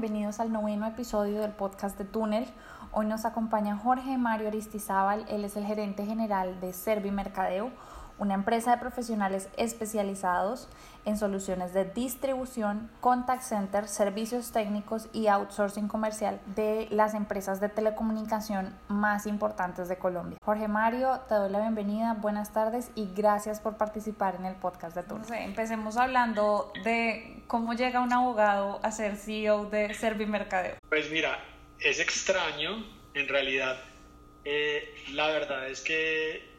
bienvenidos al noveno episodio del podcast de Túnel. Hoy nos acompaña Jorge Mario Aristizábal, él es el gerente general de Servimercadeo, una empresa de profesionales especializados en soluciones de distribución, contact center, servicios técnicos y outsourcing comercial de las empresas de telecomunicación más importantes de Colombia. Jorge Mario, te doy la bienvenida, buenas tardes y gracias por participar en el podcast de Túnel. empecemos hablando de cómo llega un abogado a ser CEO de Servimercadeo. Pues mira, es extraño, en realidad. Eh, la verdad es que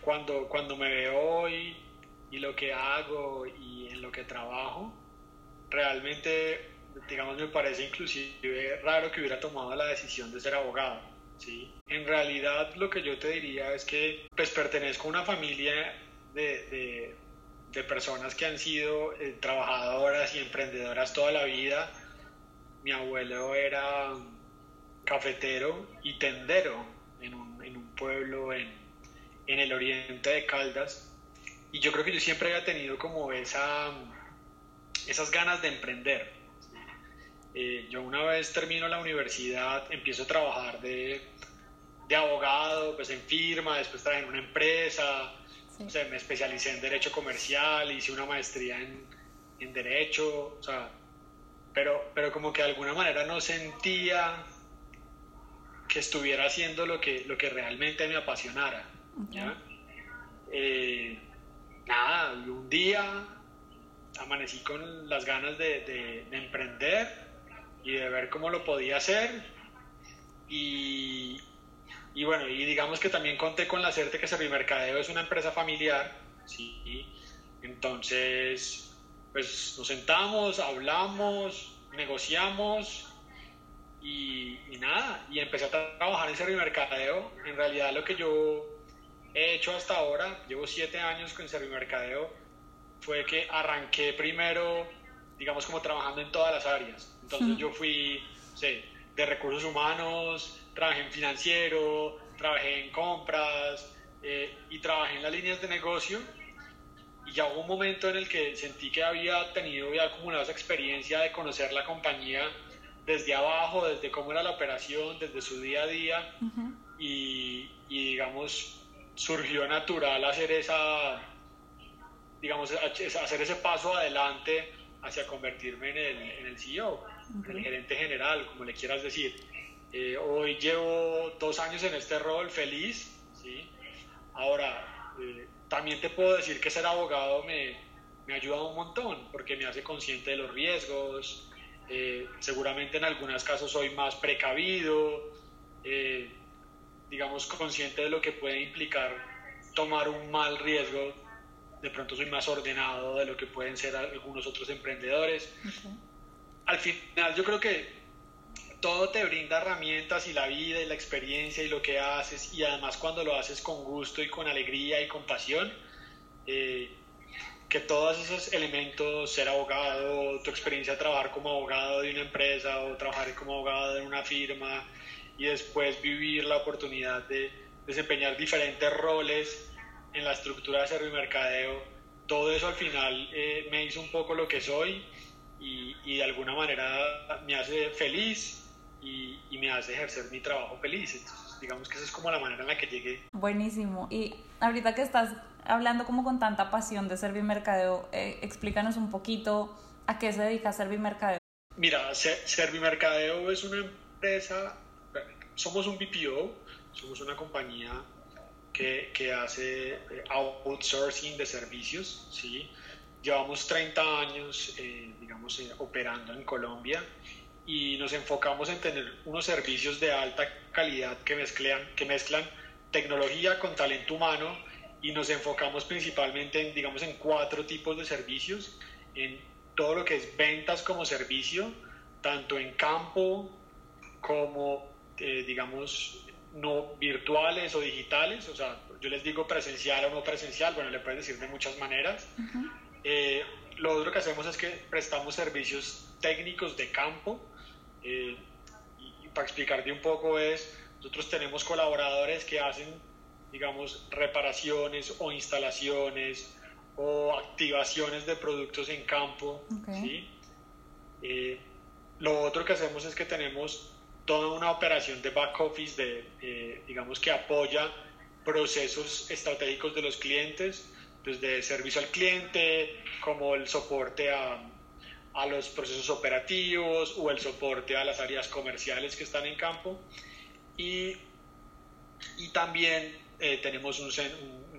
cuando, cuando me veo hoy y lo que hago y en lo que trabajo, realmente, digamos, me parece inclusive raro que hubiera tomado la decisión de ser abogado. ¿sí? En realidad, lo que yo te diría es que pues pertenezco a una familia de, de, personas que han sido eh, trabajadoras y emprendedoras toda la vida. Mi abuelo era cafetero y tendero en un, en un pueblo en, en el oriente de Caldas y yo creo que yo siempre había tenido como esa, esas ganas de emprender. Eh, yo una vez termino la universidad, empiezo a trabajar de, de abogado, pues en firma, después trabajé en una empresa, me especialicé en Derecho Comercial, hice una maestría en, en Derecho, o sea, pero, pero como que de alguna manera no sentía que estuviera haciendo lo que, lo que realmente me apasionara. Eh, nada, un día amanecí con las ganas de, emprender y de ver cómo lo podía hacer. Y, y, bueno, y digamos que también conté con la suerte que Servimercadeo es una empresa familiar, ¿sí? Entonces, pues nos sentamos, hablamos, negociamos y, y nada, y empecé a trabajar en Servimercadeo. En realidad lo que yo he hecho hasta ahora, llevo siete años con Servimercadeo, fue que arranqué primero, digamos, como trabajando en todas las áreas. Entonces yo fui, sé, de recursos humanos, trabajé en financiero, trabajé en compras eh, y trabajé en las líneas de negocio. Y ya hubo un momento en el que sentí que había tenido ya acumulado esa experiencia de conocer la compañía desde abajo, desde cómo era la operación, desde su día a día. y, y digamos, surgió natural hacer esa, digamos, hacer ese paso adelante hacia convertirme en el, en el CEO, en el gerente general, como le quieras decir. Eh, hoy llevo dos años en este rol, feliz, ¿sí? Ahora, eh, también te puedo decir que ser abogado me, me ayuda un montón, porque me hace consciente de los riesgos, eh, seguramente en algunos casos soy más precavido, digamos, consciente de lo que puede implicar tomar un mal riesgo. De pronto soy más ordenado de lo que pueden ser algunos otros emprendedores. Al final yo creo que todo te brinda herramientas y la vida y la experiencia y lo que haces y además cuando lo haces con gusto y con alegría y con pasión, eh, que todos esos elementos, ser abogado, tu experiencia de trabajar como abogado de una empresa o trabajar como abogado de una firma, y después vivir la oportunidad de desempeñar diferentes roles en la estructura de servimercadeo, todo eso al final eh, me hizo un poco lo que soy y, y, de alguna manera me hace feliz y, y, me hace ejercer mi trabajo feliz. Entonces, digamos que esa es como la manera en la que llegué. Buenísimo. Y ahorita que estás hablando como con tanta pasión de Servimercadeo, eh, explícanos un poquito a qué se dedica Servimercadeo. Mira, Servimercadeo es una empresa somos un BPO, somos una compañía que, que hace eh, outsourcing de servicios, ¿sí? Llevamos 30 años, eh, digamos, eh, operando en Colombia y nos enfocamos en tener unos servicios de alta calidad que mezclan, que mezclan tecnología con talento humano y nos enfocamos principalmente en, digamos, en cuatro tipos de servicios, en todo lo que es ventas como servicio, tanto en campo como eh, digamos, no virtuales o digitales, o sea, yo les digo presencial o no presencial, bueno, le puedes decir de muchas maneras. Eh, lo otro que hacemos es que prestamos servicios técnicos de campo, eh, y, para explicarte un poco es, nosotros tenemos colaboradores que hacen, digamos, reparaciones o instalaciones o activaciones de productos en campo, ¿sí? lo otro que hacemos es que tenemos toda una operación de back office, de, eh, digamos que apoya procesos estratégicos de los clientes, desde servicio al cliente, como el soporte a, a los procesos operativos o el soporte a las áreas comerciales que están en campo. Y, y también eh, tenemos un,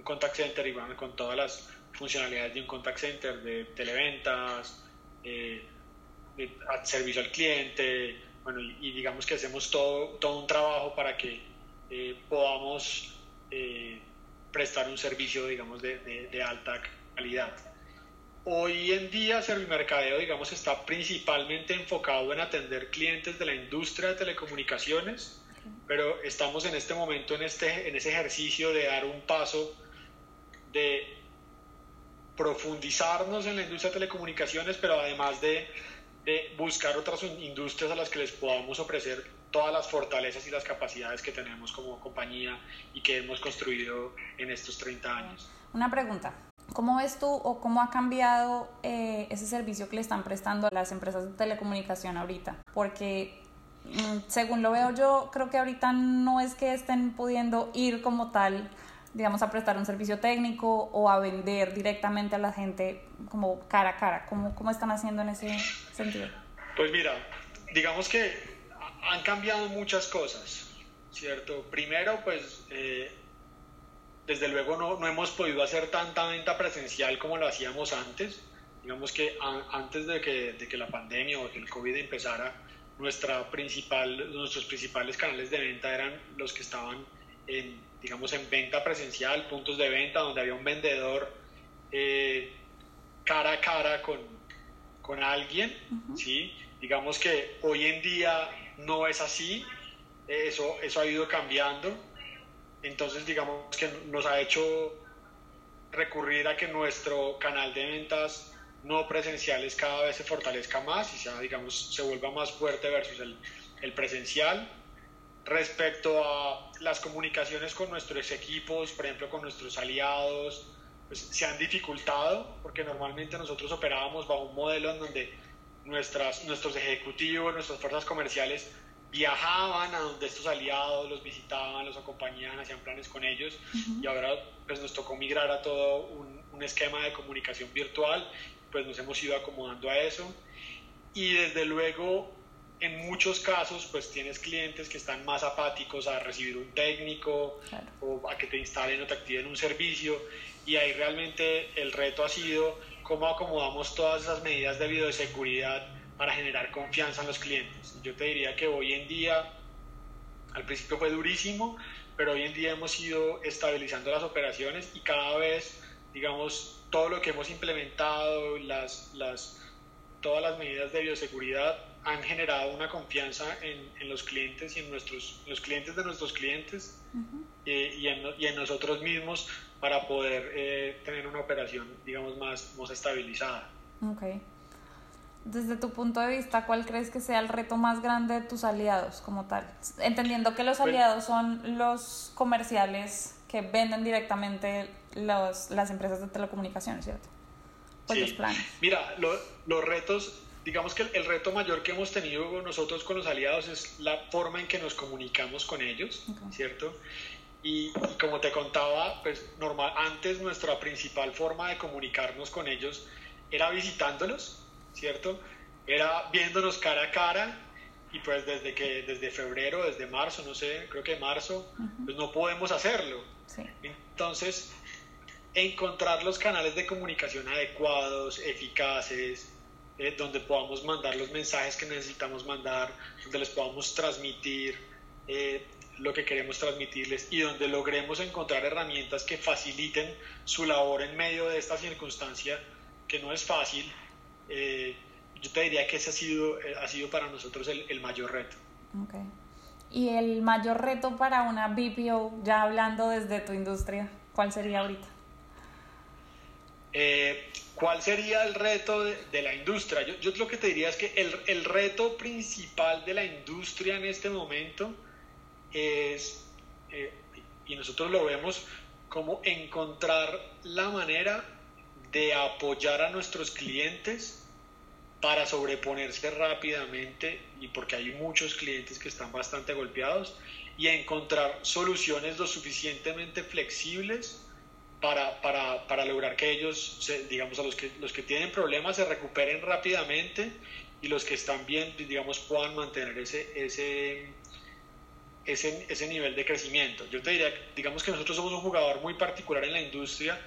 contact center igual con todas las funcionalidades de un contact center, de televentas, eh, de servicio al cliente, bueno, y, digamos que hacemos todo, todo un trabajo para que eh, podamos prestar un servicio, digamos, de, de, de alta calidad. Hoy en día Servimercadeo, digamos, está principalmente enfocado en atender clientes de la industria de telecomunicaciones, pero estamos en este momento en, este, en ese ejercicio de dar un paso de profundizarnos en la industria de telecomunicaciones, pero además de, de buscar otras industrias a las que les podamos ofrecer todas las fortalezas y las capacidades que tenemos como compañía y que hemos construido en estos 30 años. Una pregunta, ¿Cómo ves tú o cómo ha cambiado eh, ese servicio que le están prestando a las empresas de telecomunicación ahorita? Porque mm, según lo veo yo, creo que ahorita no es que estén pudiendo ir como tal, digamos, a prestar un servicio técnico o a vender directamente a la gente como cara a cara. ¿Cómo, cómo están haciendo en ese sentido? Pues mira, digamos que han cambiado muchas cosas, ¿cierto? Primero, pues... Eh, desde luego no, no, hemos podido hacer tanta venta presencial como lo hacíamos antes. Digamos que antes de que, de que, la pandemia o que el COVID empezara, nuestra principal, nuestros principales canales de venta eran los que estaban en, digamos, en venta presencial, puntos de venta donde había un vendedor eh, cara a cara con, con alguien. ¿sí? Digamos que hoy en día no es así, eso, eso ha ido cambiando entonces, digamos que nos ha hecho recurrir a que nuestro canal de ventas no presenciales cada vez se fortalezca más y sea, digamos, se vuelva más fuerte versus el, el presencial. Respecto a las comunicaciones con nuestros equipos, por ejemplo, con nuestros aliados, pues se han dificultado porque normalmente nosotros operábamos bajo un modelo en donde nuestras, nuestros ejecutivos, nuestras fuerzas comerciales viajaban a donde estos aliados los visitaban, los acompañaban, hacían planes con ellos y ahora pues nos tocó migrar a todo un, un, esquema de comunicación virtual, pues nos hemos ido acomodando a eso. Y desde luego en muchos casos pues tienes clientes que están más apáticos a recibir un técnico o a que te instalen o te activen un servicio y ahí realmente el reto ha sido cómo acomodamos todas esas medidas de bioseguridad para generar confianza en los clientes. Yo te diría que hoy en día, al principio fue durísimo, pero hoy en día hemos ido estabilizando las operaciones y cada vez, digamos, todo lo que hemos implementado, las, las, todas las medidas de bioseguridad han generado una confianza en, en los clientes y en nuestros, los clientes de nuestros clientes eh, y, en, y, en, nosotros mismos para poder eh, tener una operación, digamos, más, más estabilizada. Okay desde tu punto de vista, ¿cuál crees que sea el reto más grande de tus aliados como tal? Entendiendo que los pues aliados son los comerciales que venden directamente los, las empresas de telecomunicaciones, ¿cierto? Pues sí. los planes. Mira, lo, los retos, digamos que el, el, reto mayor que hemos tenido nosotros con los aliados es la forma en que nos comunicamos con ellos, okay. ¿cierto? Y, y, como te contaba, pues normal, antes nuestra principal forma de comunicarnos con ellos era visitándolos, ¿cierto? Era viéndonos cara a cara y pues desde que desde febrero, desde marzo, no sé, creo que marzo, uh -huh. pues no podemos hacerlo. Sí. Entonces, encontrar los canales de comunicación adecuados, eficaces, eh, donde podamos mandar los mensajes que necesitamos mandar, donde les podamos transmitir eh, lo que queremos transmitirles y donde logremos encontrar herramientas que faciliten su labor en medio de esta circunstancia que no es fácil eh, yo te diría que ese ha sido, eh, ha sido para nosotros el, el, mayor reto. Okay. ¿Y el mayor reto para una BPO, ya hablando desde tu industria, cuál sería ahorita? Eh, ¿Cuál sería el reto de, la industria? Yo, lo que te diría es que el, el, reto principal de la industria en este momento es, eh, y nosotros lo vemos, como encontrar la manera de apoyar a nuestros clientes para sobreponerse rápidamente y porque hay muchos clientes que están bastante golpeados y encontrar soluciones lo suficientemente flexibles para, para, para lograr que ellos, digamos, a los que, los que tienen problemas se recuperen rápidamente y los que están bien, digamos, puedan mantener ese, ese, ese, ese nivel de crecimiento. Yo te diría, digamos que nosotros somos un jugador muy particular en la industria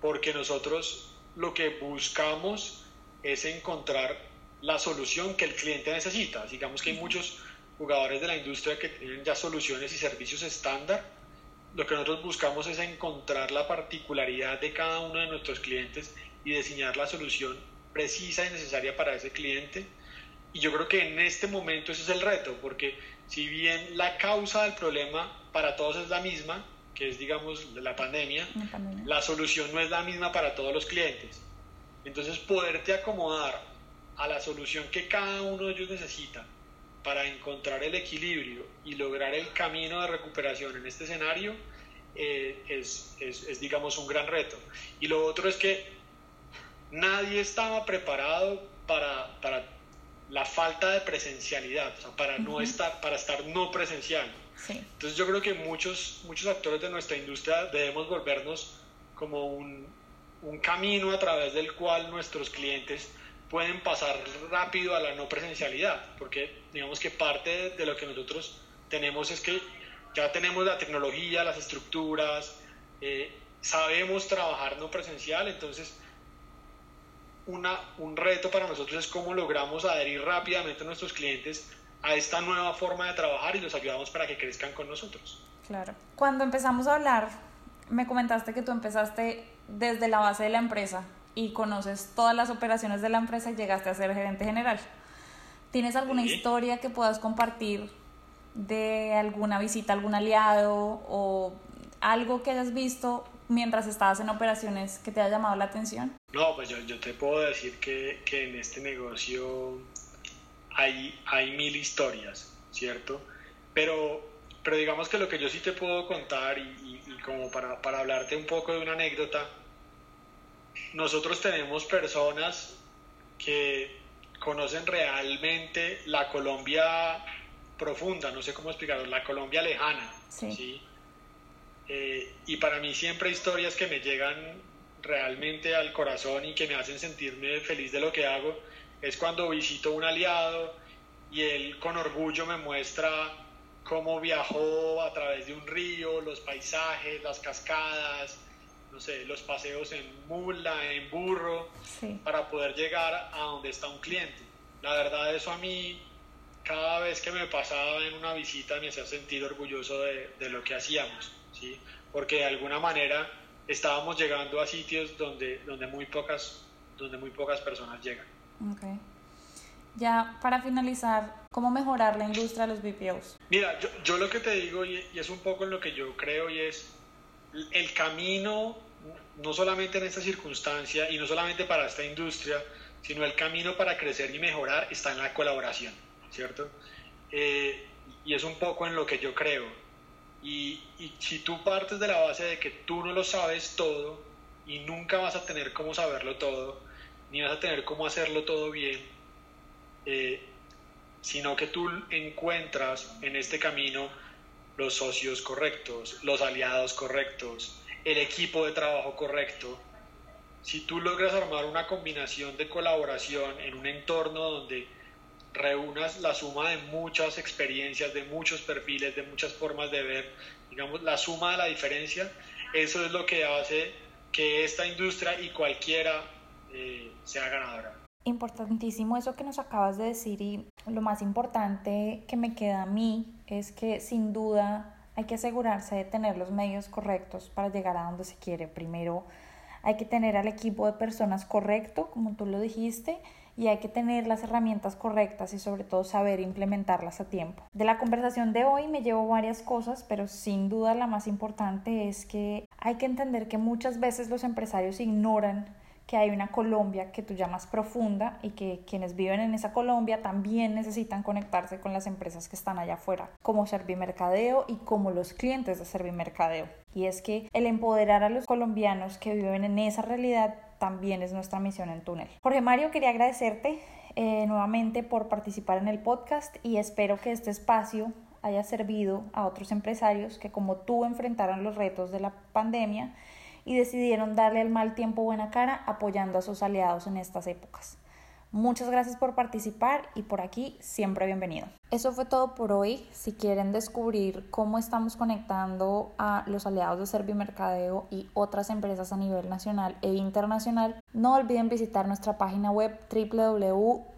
porque nosotros lo que buscamos es encontrar la solución que el cliente necesita. Digamos que hay muchos jugadores de la industria que tienen ya soluciones y servicios estándar. Lo que nosotros buscamos es encontrar la particularidad de cada uno de nuestros clientes y diseñar la solución precisa y necesaria para ese cliente. Y yo creo que en este momento ese es el reto, porque si bien la causa del problema para todos es la misma, que es digamos la pandemia, la pandemia, la solución no es la misma para todos los clientes. Entonces poderte acomodar a la solución que cada uno de ellos necesita para encontrar el equilibrio y lograr el camino de recuperación en este escenario eh, es, es, digamos, un gran reto. Y lo otro es que nadie estaba preparado para, para la falta de presencialidad, o sea, para, no estar, para estar no presencial. Entonces yo creo que muchos, muchos actores de nuestra industria debemos volvernos como un, un camino a través del cual nuestros clientes pueden pasar rápido a la no presencialidad, porque digamos que parte de lo que nosotros tenemos es que ya tenemos la tecnología, las estructuras, eh, sabemos trabajar no presencial, entonces una, un reto para nosotros es cómo logramos adherir rápidamente a nuestros clientes a esta nueva forma de trabajar y los ayudamos para que crezcan con nosotros. Claro. Cuando empezamos a hablar, me comentaste que tú empezaste desde la base de la empresa y conoces todas las operaciones de la empresa y llegaste a ser gerente general. ¿Tienes alguna historia que puedas compartir de alguna visita a algún aliado o algo que hayas visto mientras estabas en operaciones que te haya llamado la atención? No, pues yo, yo te puedo decir que, que, en este negocio hay, hay mil historias, ¿cierto? Pero, pero digamos que lo que yo sí te puedo contar y, y como para, para hablarte un poco de una anécdota, nosotros tenemos personas que conocen realmente la Colombia profunda, no sé cómo explicarlo, la Colombia lejana. Sí. Eh, y para mí siempre historias que me llegan realmente al corazón y que me hacen sentirme feliz de lo que hago. Es cuando visito un aliado y él con orgullo me muestra cómo viajó a través de un río, los paisajes, las cascadas, no sé, los paseos en mula, en burro, para poder llegar a donde está un cliente. La verdad, eso a mí, cada vez que me pasaba en una visita, me hacía sentir orgulloso de, de lo que hacíamos, ¿sí? Porque de alguna manera estábamos llegando a sitios donde, donde, muy, pocas, donde muy pocas personas llegan. Okay. Ya para finalizar, ¿cómo mejorar la industria de los BPOs? Mira, yo, yo lo que te digo, y, y es un poco en lo que yo creo, y es el camino, no solamente en esta circunstancia y no solamente para esta industria, sino el camino para crecer y mejorar está en la colaboración, ¿cierto? Eh, y es un poco en lo que yo creo. Y, si tú partes de la base de que tú no lo sabes todo y nunca vas a tener cómo saberlo todo, ni vas a tener cómo hacerlo todo bien, eh, sino que tú encuentras en este camino los socios correctos, los aliados correctos, el equipo de trabajo correcto. Si tú logras armar una combinación de colaboración en un entorno donde reúnas la suma de muchas experiencias, de muchos perfiles, de muchas formas de ver, digamos, la suma de la diferencia, eso es lo que hace que esta industria y cualquiera eh, sea ganadora. Importantísimo eso que nos acabas de decir y lo más importante que me queda a mí es que sin duda hay que asegurarse de tener los medios correctos para llegar a donde se quiere. Primero hay que tener al equipo de personas correcto, como tú lo dijiste, y hay que tener las herramientas correctas y sobre todo saber implementarlas a tiempo. De la conversación de hoy me llevo varias cosas, pero sin duda la más importante es que hay que entender que muchas veces los empresarios ignoran que hay una Colombia que tú llamas profunda y que quienes viven en esa Colombia también necesitan conectarse con las empresas que están allá afuera, como Servimercadeo y como los clientes de Servimercadeo. Y es que el empoderar a los colombianos que viven en esa realidad también es nuestra misión en Túnel. Jorge Mario, quería agradecerte eh, nuevamente por participar en el podcast y espero que este espacio haya servido a otros empresarios que como tú enfrentaron los retos de la pandemia y decidieron darle al mal tiempo buena cara apoyando a sus aliados en estas épocas. Muchas gracias por participar y por aquí siempre bienvenido. Eso fue todo por hoy. Si quieren descubrir cómo estamos conectando a los aliados de Servimercadeo y otras empresas a nivel nacional e internacional, no olviden visitar nuestra página web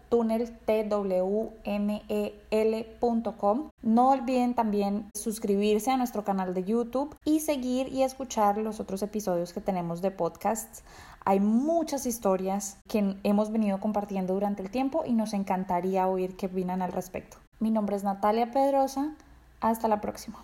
www.tunneltwnel.com. No olviden también suscribirse a nuestro canal de YouTube y seguir y escuchar los otros episodios que tenemos de podcasts. Hay muchas historias que hemos venido compartiendo durante el tiempo y nos encantaría oír qué opinan al respecto. Mi nombre es Natalia Pedrosa. Hasta la próxima.